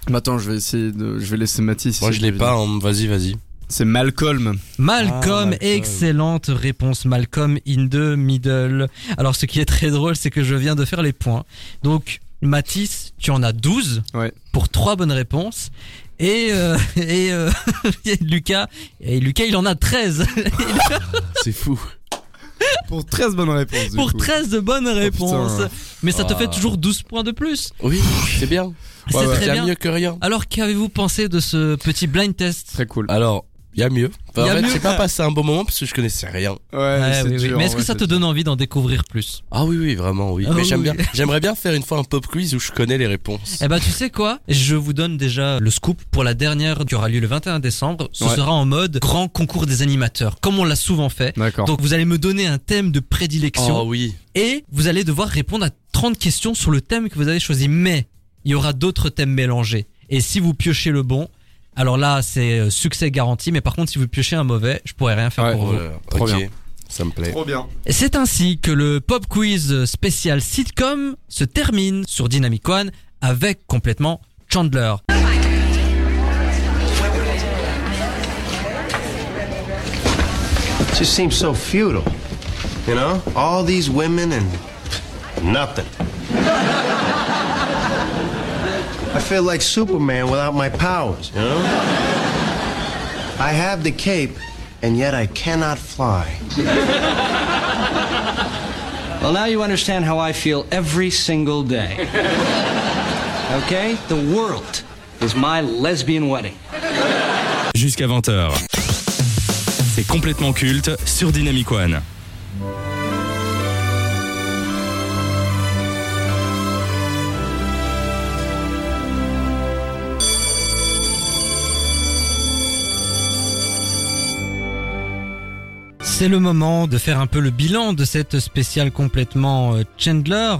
Mais Attends, je vais essayer de. Je vais laisser Mathis. Moi, je l'ai pas. hein. Vas-y, vas-y. C'est Malcolm. Malcolm, Malcolm. excellente réponse. Malcolm in the middle. Alors, ce qui est très drôle, c'est que je viens de faire les points. Donc, Mathis, tu en as 12 Ouais. pour trois bonnes réponses. Et, euh, et, euh, et Lucas, et Lucas, il en a 13 C'est fou. Pour 13 bonnes réponses. pour coup. 13 de bonnes réponses. putain. Mais ça te Ah. fait toujours 12 points de plus. Oui, c'est bien. C'est ouais. bien. mieux que rien. Alors, qu'avez-vous pensé de ce petit blind test? Très cool. Alors, il y a mieux. Enfin, Il y a en fait, mieux. j'ai pas passé un bon moment parce que je connaissais rien. Ouais, Ouais, c'est oui, oui. dur, Mais est-ce que ouais, ça te dur. donne envie d'en découvrir plus? Ah oui, oui, vraiment, oui. Ah Mais oui, j'aime oui. bien. J'aimerais bien faire une fois un pop quiz où je connais les réponses. Eh ben tu sais quoi? Je vous donne déjà le scoop pour la dernière qui aura lieu le 21 décembre. Ce Ouais. sera en mode grand concours des animateurs, comme on l'a souvent fait. D'accord. Donc vous allez me donner un thème de prédilection Oh oui. et vous allez devoir répondre à 30 questions sur le thème que vous avez choisi. Mais il y aura d'autres thèmes mélangés. Et si vous piochez le bon, alors là c'est euh, succès garanti. Mais par contre si vous piochez un mauvais, je pourrais rien faire Ouais. pour vous. Trop bien. Ça me plaît. Trop bien. Et C'est ainsi que le pop quiz spécial sitcom se termine sur Dynamic One avec complètement Chandler. just seems so futile. You know? All these women and nothing. I feel like Superman without my powers, you know? I have the cape, and yet I cannot fly. Well, now you understand how I feel every single day. Okay? The world is my lesbian wedding. Jusqu'à 20h. C'est complètement culte sur Dynamic One. C'est le moment de faire un peu le bilan de cette spéciale complètement euh, Chandler.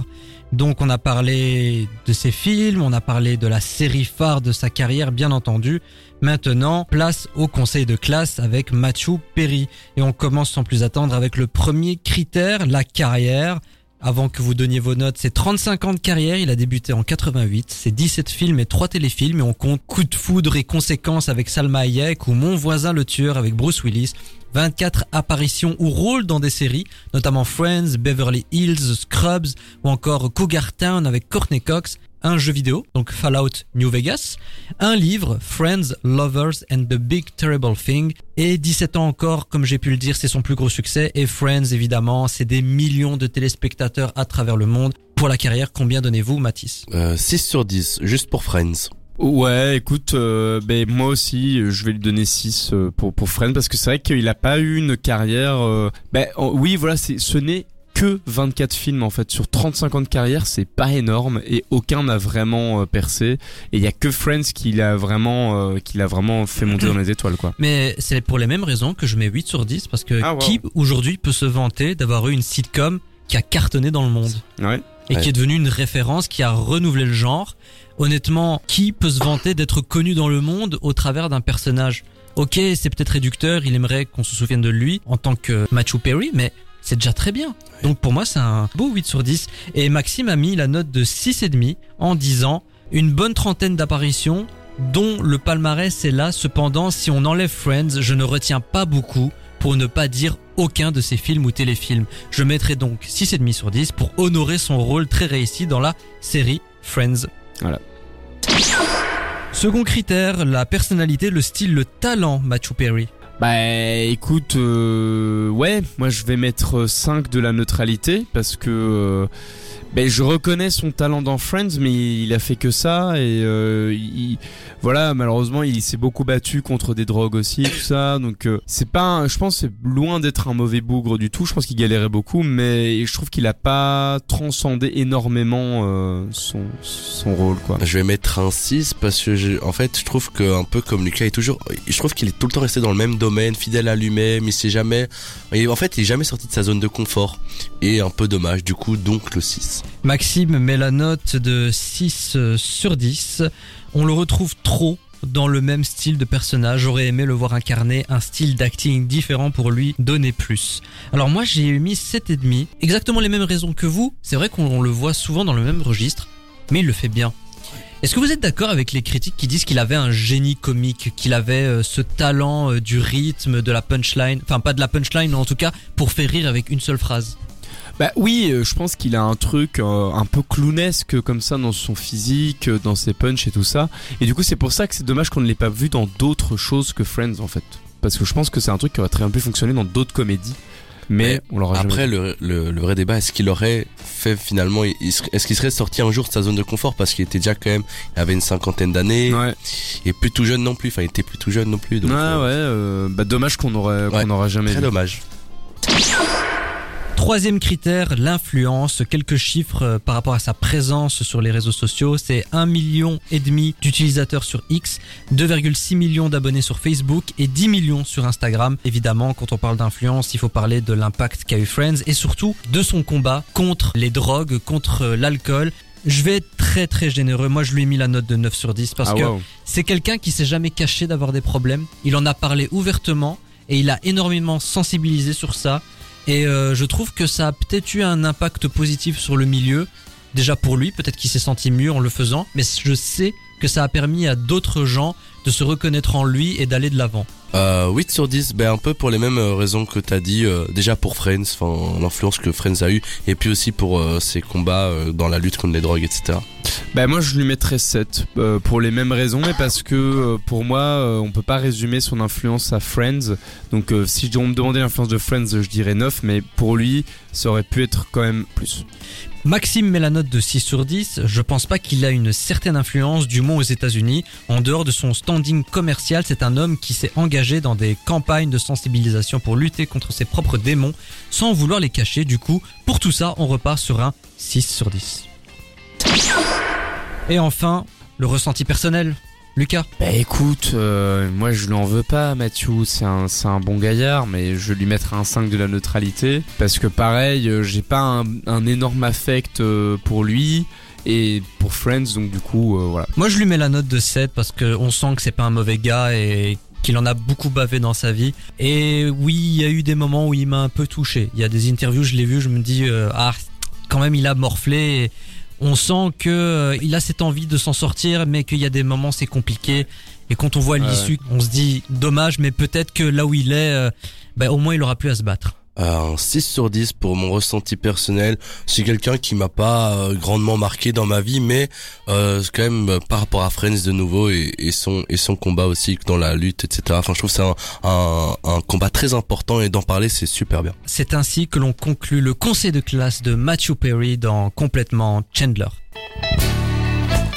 Donc on a parlé de ses films, on a parlé de la série phare de sa carrière bien entendu. Maintenant, place au conseil de classe avec Matthew Perry. Et on commence sans plus attendre avec le premier critère, la carrière. Avant que vous donniez vos notes, c'est 35 ans de carrière, il a débuté en 88, c'est 17 films et 3 téléfilms et on compte Coup de foudre et conséquences avec Salma Hayek ou Mon voisin le tueur avec Bruce Willis. 24 apparitions ou rôles dans des séries, notamment Friends, Beverly Hills, Scrubs ou encore Cougar Town avec Courtney Cox, un jeu vidéo, donc Fallout New Vegas, un livre, Friends, Lovers and the Big Terrible Thing, et 17 ans encore, comme j'ai pu le dire, c'est son plus gros succès, et Friends évidemment, c'est des millions de téléspectateurs à travers le monde. Pour la carrière, combien donnez-vous, Mathis? Euh, 6 sur 10, juste pour Friends. Ouais, écoute, euh, ben moi aussi, euh, je vais lui donner 6 euh, pour pour Friends parce que c'est vrai qu'il a pas eu une carrière. euh, ben en- oui, voilà, c'est ce n'est que 24 films en fait sur 35 ans de carrière, c'est pas énorme et aucun n'a vraiment euh, percé. Et il y a que Friends qui l'a vraiment, euh, qui l'a vraiment fait monter dans les étoiles quoi. Mais c'est pour les mêmes raisons que je mets 8 sur 10, parce que Ah, wow. qui aujourd'hui peut se vanter d'avoir eu une sitcom qui a cartonné dans le monde? Ouais. Et Ouais. qui est devenue une référence, qui a renouvelé le genre. Honnêtement, qui peut se vanter d'être connu dans le monde au travers d'un personnage? Ok, c'est peut-être réducteur, il aimerait qu'on se souvienne de lui en tant que Matthew Perry, mais c'est déjà très bien. Donc pour moi, c'est un beau 8 sur 10. Et Maxime a mis la note de 6,5 en disant une bonne trentaine d'apparitions dont le palmarès est là. Cependant, si on enlève Friends, je ne retiens pas beaucoup pour ne pas dire aucun de ses films ou téléfilms. Je mettrai donc 6,5 sur 10 pour honorer son rôle très réussi dans la série Friends. Voilà. Second critère, la personnalité, le style, le talent, Matthew Perry. Bah écoute, euh, ouais, moi je vais mettre 5 de la neutralité parce que euh, ben, je reconnais son talent dans Friends, mais il a fait que ça et euh, il, voilà malheureusement il s'est beaucoup battu contre des drogues aussi tout ça donc euh, c'est pas, je pense c'est loin d'être un mauvais bougre du tout. Je pense qu'il galérait beaucoup, mais je trouve qu'il a pas transcendé énormément euh, son son rôle quoi. Je vais mettre un 6 parce que j'ai- en fait je trouve que un peu comme Lucas est toujours je trouve qu'il est tout le temps resté dans le même domaine fidèle à lui-même il s'est jamais en fait il est jamais sorti de sa zone de confort et un peu dommage du coup donc le 6 Maxime met la note de 6 euh, sur 10. On le retrouve trop dans le même style de personnage. J'aurais aimé le voir incarner un style d'acting différent pour lui donner plus. Alors moi j'ai mis 7,5. Exactement les mêmes raisons que vous. C'est vrai qu'on le voit souvent dans le même registre, mais il le fait bien. Est-ce que vous êtes d'accord avec les critiques qui disent qu'il avait un génie comique, qu'il avait euh, ce talent euh, du rythme, de la punchline, enfin pas de la punchline, en tout cas pour faire rire avec une seule phrase Bah oui, euh, je pense qu'il a un truc euh, un peu clownesque comme ça dans son physique, euh, dans ses punchs et tout ça. Et du coup, c'est pour ça que c'est dommage qu'on ne l'ait pas vu dans d'autres choses que Friends en fait. Parce que je pense que c'est un truc qui aurait très bien pu fonctionner dans d'autres comédies. Mais, on l'aura jamais après le, le, le vrai débat est-ce qu'il aurait fait finalement est-ce qu'il serait sorti un jour de sa zone de confort? Parce qu'il était déjà quand même il avait une cinquantaine d'années Ouais, et plus tout jeune non plus enfin il était plus tout jeune non plus donc ouais, euh, ouais. euh, bah dommage qu'on aurait, Ouais, qu'on aura jamais très vu. dommage Troisième critère, l'influence. Quelques chiffres euh, par rapport à sa présence sur les réseaux sociaux. C'est 1 million et demi d'utilisateurs sur X, 2,6 millions d'abonnés sur Facebook et 10 millions sur Instagram. Évidemment, quand on parle d'influence, il faut parler de l'impact qu'a eu Friends et surtout de son combat contre les drogues, contre euh, l'alcool. Je vais être très très généreux. Moi, je lui ai mis la note de 9 sur 10 parce Ah, que c'est quelqu'un qui s'est jamais caché d'avoir des problèmes. Il en a parlé ouvertement et il a énormément sensibilisé sur ça. Et euh, je trouve que ça a peut-être eu un impact positif sur le milieu. Déjà pour lui, peut-être qu'il s'est senti mieux en le faisant, mais je sais que ça a permis à d'autres gens de se reconnaître en lui et d'aller de l'avant. Euh, 8 sur 10, ben un peu pour les mêmes euh, raisons que t'as dit, euh, déjà pour Friends, enfin l'influence que Friends a eu, et puis aussi pour euh, ses combats euh, dans la lutte contre les drogues, etc. Bah moi je lui mettrais 7 euh, pour les mêmes raisons mais parce que euh, pour moi euh, on peut pas résumer son influence à Friends donc euh, si on me demandait l'influence de Friends je dirais 9 mais pour lui ça aurait pu être quand même plus. Maxime met la note de 6 sur 10. Je pense pas qu'il a une certaine influence, du moins aux États-Unis. En dehors de son standing commercial, c'est un homme qui s'est engagé dans des campagnes de sensibilisation pour lutter contre ses propres démons sans vouloir les cacher. Du coup, pour tout ça, on repart sur un 6 sur 10. Et enfin, le ressenti personnel. Lucas Bah écoute, euh, moi je lui en veux pas Mathieu, c'est un, c'est un bon gaillard mais je lui mettre un 5 de la neutralité parce que pareil euh, j'ai pas un, un énorme affect euh, pour lui et pour Friends donc du coup voilà. Moi, je lui mets la note de 7 parce que on sent que c'est pas un mauvais gars et qu'il en a beaucoup bavé dans sa vie. Et oui, il y a eu des moments où il m'a un peu touché. Il y a des interviews, je l'ai vu, je me dis ah, quand même il a morflé. On sent que euh, il a cette envie de s'en sortir, mais qu'il y a des moments c'est compliqué. Et quand on voit l'issue, on se dit dommage, mais peut-être que là où il est, ben, au moins il aura plus à se battre. Euh, un 6 sur 10 pour mon ressenti personnel. C'est quelqu'un qui m'a pas euh, grandement marqué dans ma vie, mais euh, c'est quand même euh, par rapport à Friends de nouveau et, et son et son combat aussi dans la lutte, etc. Enfin, je trouve que c'est un, un, un combat très important et d'en parler c'est super bien. C'est ainsi que l'on conclut le conseil de classe de Matthew Perry dans Complètement Chandler.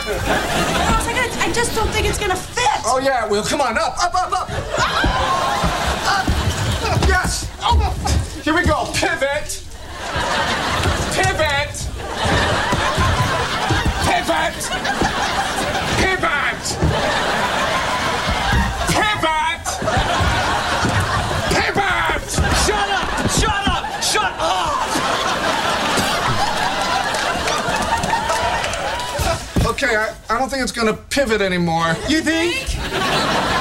I just don't think it's gonna fit. Oh, yeah, well, come on, up, up, up, up. Up. Yes. Oh, here we go. Pivot. Pivot. Pivot. Pivot. Pivot. Pivot. Shut up. Shut up. Shut up. Okay, I, I don't think it's gonna pivot anymore. You think?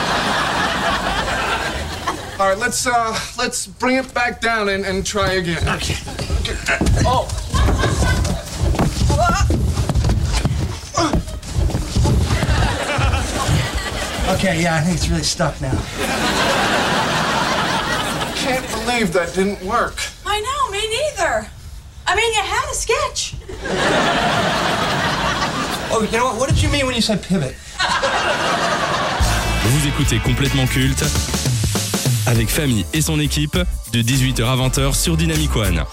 All right, let's uh, let's bring it back down and, and try again. Okay. Oh. Okay, yeah, I think it's really stuck now. Can't believe that didn't work. I know, me neither. I mean, you had a sketch. Oh, you know what? What did you mean when you said pivot? Vous écoutez complètement culte avec Famille et son équipe de 18h à 20h sur Dynamic One.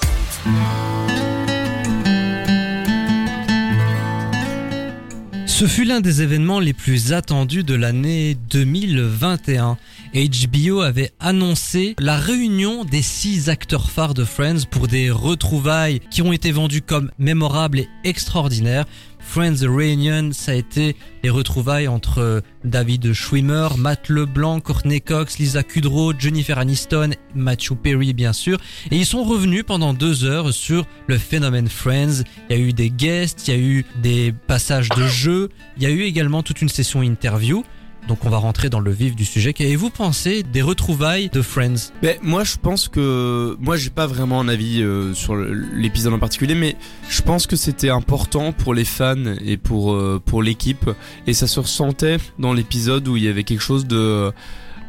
Ce fut l'un des événements les plus attendus de l'année 2021. HBO avait annoncé la réunion des six acteurs phares de Friends pour des retrouvailles qui ont été vendues comme mémorables et extraordinaires. Friends Reunion, ça a été les retrouvailles entre David Schwimmer, Matt LeBlanc, Courtney Cox, Lisa Kudrow, Jennifer Aniston, Matthew Perry bien sûr. Et ils sont revenus pendant deux heures sur le phénomène Friends. Il y a eu des guests, il y a eu des passages de jeu, il y a eu également toute une session interview. Donc on va rentrer dans le vif du sujet. Qu'avez-vous pensé des retrouvailles de Friends? Mais moi je pense que moi j'ai pas vraiment un avis euh, sur l'épisode en particulier mais je pense que c'était important pour les fans et pour euh, pour l'équipe. Et ça se ressentait dans l'épisode où il y avait quelque chose de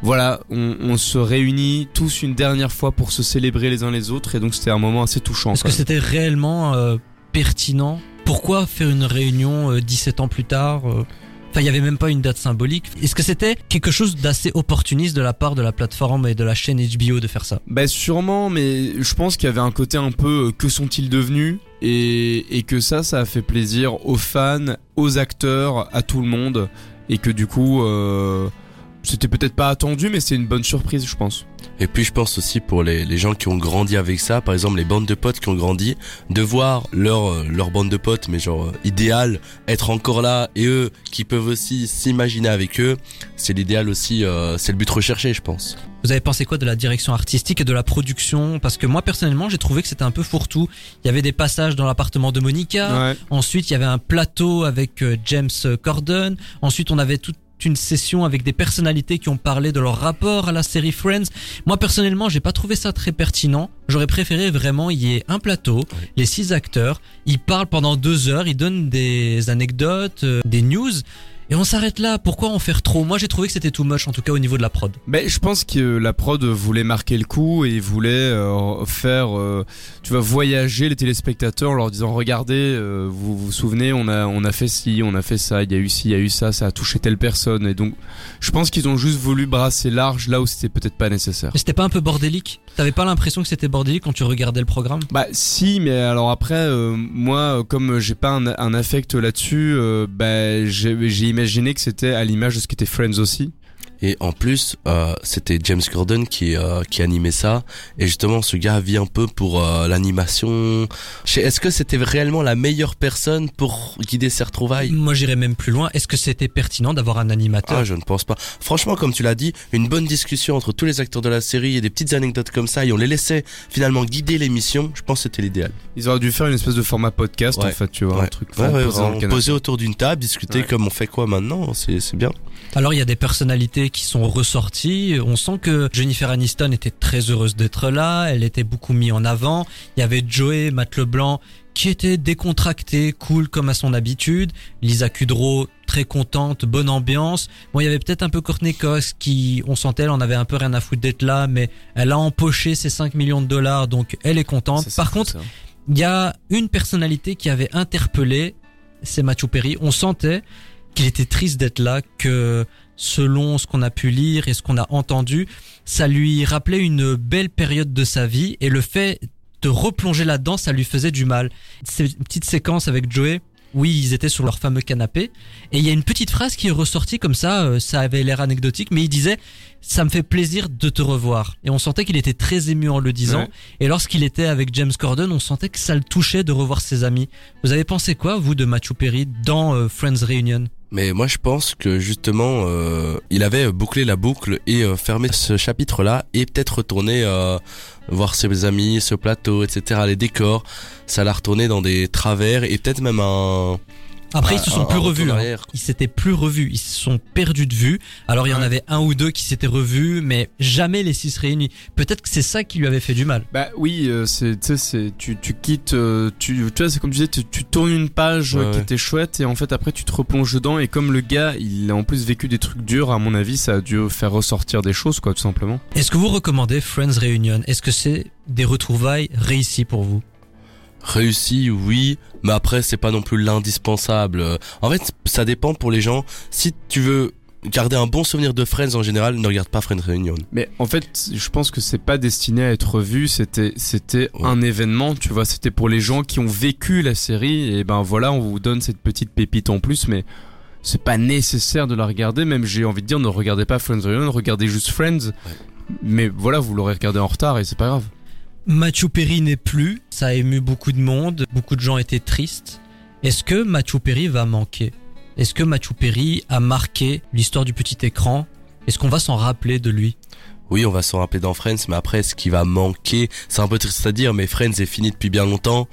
voilà, on, on se réunit tous une dernière fois pour se célébrer les uns les autres. Et donc c'était un moment assez touchant. Est-ce que c'était réellement euh, pertinent? Pourquoi faire une réunion euh, 17 ans plus tard euh? Enfin, il y avait même pas une date symbolique. Est-ce que c'était quelque chose d'assez opportuniste de la part de la plateforme et de la chaîne HBO de faire ça? Bah sûrement, mais je pense qu'il y avait un côté un peu euh, que sont-ils devenus? Et, et que ça, ça a fait plaisir aux fans, aux acteurs, à tout le monde. Et que du coup, euh, c'était peut-être pas attendu, mais c'est une bonne surprise, je pense. Et puis je pense aussi pour les, les gens qui ont grandi avec ça, par exemple les bandes de potes qui ont grandi, de voir leur, euh, leur bande de potes, mais genre euh, idéal, être encore là, et eux qui peuvent aussi s'imaginer avec eux, c'est l'idéal aussi, euh, c'est le but recherché je pense. Vous avez pensé quoi de la direction artistique et de la production? Parce que moi personnellement, j'ai trouvé que c'était un peu fourre-tout. Il y avait des passages dans l'appartement de Monica. Ouais. Ensuite, il y avait un plateau avec euh, James Corden. Ensuite, on avait toute une session avec des personnalités qui ont parlé de leur rapport à la série Friends. Moi personnellement, j'ai pas trouvé ça très pertinent. J'aurais préféré vraiment y ait un plateau, les six acteurs, ils parlent pendant deux heures, ils donnent des anecdotes, euh, des news. Et on s'arrête là. Pourquoi en faire trop? Moi, j'ai trouvé que c'était too much, en tout cas au niveau de la prod. Mais je pense que la prod voulait marquer le coup et voulait euh, faire, euh, tu vois, voyager les téléspectateurs en leur disant regardez, euh, vous vous souvenez, on a on a fait ci, on a fait ça, il y a eu ci, il y a eu ça, ça a touché telle personne et donc je pense qu'ils ont juste voulu brasser large là où c'était peut-être pas nécessaire. Mais c'était pas un peu bordélique? T'avais pas l'impression que c'était bordélique quand tu regardais le programme? Bah si, mais alors après, moi, comme j'ai pas un, un affect là-dessus, bah j'ai j'ai imaginé que c'était à l'image de ce qu'était Friends aussi. Et en plus, euh, c'était James Gordon qui euh, qui animait ça. Et justement, ce gars vit un peu pour euh, l'animation. Est-ce que c'était réellement la meilleure personne pour guider ces retrouvailles? Moi, j'irais même plus loin. Est-ce que c'était pertinent d'avoir un animateur? Ah, je ne pense pas. Franchement, comme tu l'as dit, une bonne discussion entre tous les acteurs de la série et des petites anecdotes comme ça, et on les laissait finalement guider l'émission. Je pense que c'était l'idéal. Ils auraient dû faire une espèce de format podcast Ouais. en fait, tu vois, un truc. Ouais, canapé. poser autour d'une table, discuter Ouais. comme on fait quoi maintenant, c'est c'est bien. Alors, il y a des personnalités qui sont ressorties. On sent que Jennifer Aniston était très heureuse d'être là. Elle était beaucoup mise en avant. Il y avait Joey, Matt LeBlanc, qui était décontracté, cool comme à son habitude. Lisa Kudrow, très contente, bonne ambiance. Bon, il y avait peut-être un peu Courtney Cox qui, on sentait, elle en avait un peu rien à foutre d'être là, mais elle a empoché ses 5 millions de dollars, donc elle est contente. Par contre, il y a une personnalité qui avait interpellé, c'est Matthew Perry. On sentait qu'il était triste d'être là, que selon ce qu'on a pu lire et ce qu'on a entendu, ça lui rappelait une belle période de sa vie et le fait de replonger là-dedans, ça lui faisait du mal. C'est une petite séquence avec Joey. Oui, ils étaient sur leur fameux canapé. Et il y a une petite phrase qui est ressortie comme ça, euh, ça avait l'air anecdotique, mais il disait, ça me fait plaisir de te revoir. Et on sentait qu'il était très ému en le disant. Ouais. Et lorsqu'il était avec James Corden, on sentait que ça le touchait de revoir ses amis. Vous avez pensé quoi, vous, de Matthew Perry dans euh, Friends Reunion? Mais moi je pense que justement euh, il avait bouclé la boucle et euh, fermé ce chapitre là et peut-être retourné euh, voir ses amis, ce plateau, etc. Les décors, ça l'a retourné dans des travers et peut-être même un... Après, ils se sont un- plus revus. hein. Ils s'étaient plus revus. Ils se sont perdus de vue. Alors, il y en avait un ou deux qui s'étaient revus, mais jamais les six réunis. Peut-être que c'est ça qui lui avait fait du mal. Bah oui, euh, c'est, tu sais, c'est, tu, tu quittes, euh, tu, tu vois, c'est comme tu disais, tu, tu tournes une page euh, Ouais, qui ouais. était chouette et en fait après tu te replonges dedans et comme le gars, il a en plus vécu des trucs durs, à mon avis, ça a dû faire ressortir des choses, quoi, tout simplement. Est-ce que vous recommandez Friends Reunion? Est-ce que c'est des retrouvailles réussies pour vous? Réussi, oui, mais après c'est pas non plus l'indispensable. En fait, ça dépend pour les gens. Si tu veux garder un bon souvenir de Friends en général, ne regarde pas Friends Reunion. Mais en fait, je pense que c'est pas destiné à être vu, c'était c'était un événement, tu vois, c'était pour les gens qui ont vécu la série et ben voilà, on vous donne cette petite pépite en plus mais c'est pas nécessaire de la regarder, même j'ai envie de dire ne regardez pas Friends Reunion, regardez juste Friends. Mais voilà, vous l'aurez regardé en retard et c'est pas grave. Matthew Perry n'est plus, ça a ému beaucoup de monde, beaucoup de gens étaient tristes. Est-ce que Matthew Perry va manquer? Est-ce que Matthew Perry a marqué l'histoire du petit écran? Est-ce qu'on va s'en rappeler de lui? Oui, on va s'en rappeler dans Friends, mais après, ce qui va manquer, c'est un peu triste à dire, mais Friends est fini depuis bien longtemps.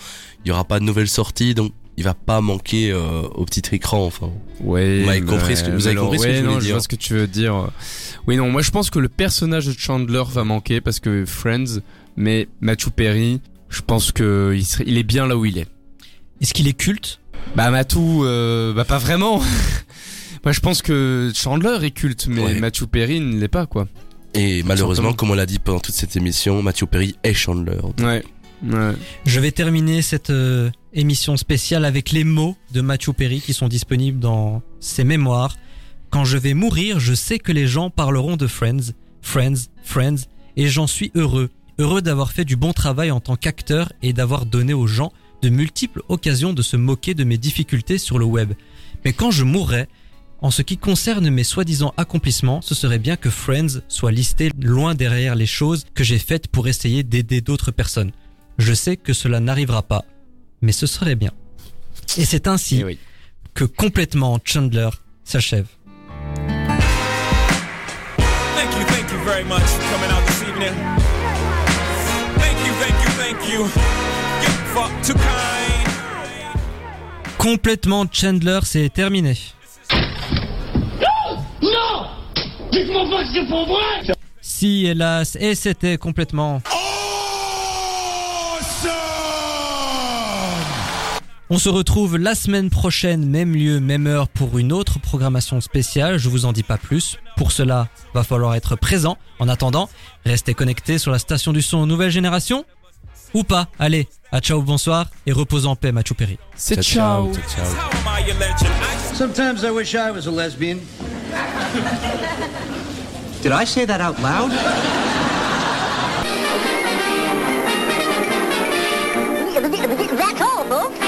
Il y aura pas de nouvelles sorties, donc il va pas manquer euh, au petit écran. Enfin, Ouais. vous avez compris ce que, vous avez alors, compris ce que ouais, je voulais non, dire. vois ce que tu veux dire. Oui, non, moi je pense que le personnage de Chandler va manquer parce que Friends, mais Matthew Perry, je pense que il, serait, il est bien là où il est. Est-ce qu'il est culte? Bah Matthew, euh, bah pas vraiment. moi je pense que Chandler est culte, mais Ouais. Matthew Perry ne l'est pas quoi. Et malheureusement, comme on l'a dit pendant toute cette émission, Matthew Perry est Chandler. Ouais. Ouais. Je vais terminer cette euh, émission spéciale avec les mots de Matthew Perry qui sont disponibles dans ses mémoires. Quand je vais mourir, je sais que les gens parleront de Friends, Friends, Friends, et j'en suis heureux. Heureux d'avoir fait du bon travail en tant qu'acteur et d'avoir donné aux gens de multiples occasions de se moquer de mes difficultés sur le web. Mais quand je mourrai, en ce qui concerne mes soi-disant accomplissements, ce serait bien que Friends soit listé loin derrière les choses que j'ai faites pour essayer d'aider d'autres personnes. Je sais que cela n'arrivera pas, mais ce serait bien. Et c'est ainsi Eh oui. que complètement Chandler s'achève. Thank you, thank you very much for coming out this evening. Complètement Chandler, c'est terminé. Non Dites-moi pas que c'est pour vrai Si, hélas, et c'était complètement... On se retrouve la semaine prochaine, même lieu, même heure, pour une autre programmation spéciale. Je vous en dis pas plus. Pour cela, va falloir être présent. En attendant, restez connectés sur la station du son Nouvelle Génération. Ou pas. Allez, à ciao, bonsoir, et repose en paix, Machu Perry. C'est ciao. How am I your legend? I Sometimes I wish I was a lesbian. Did I say that out loud? Thank you.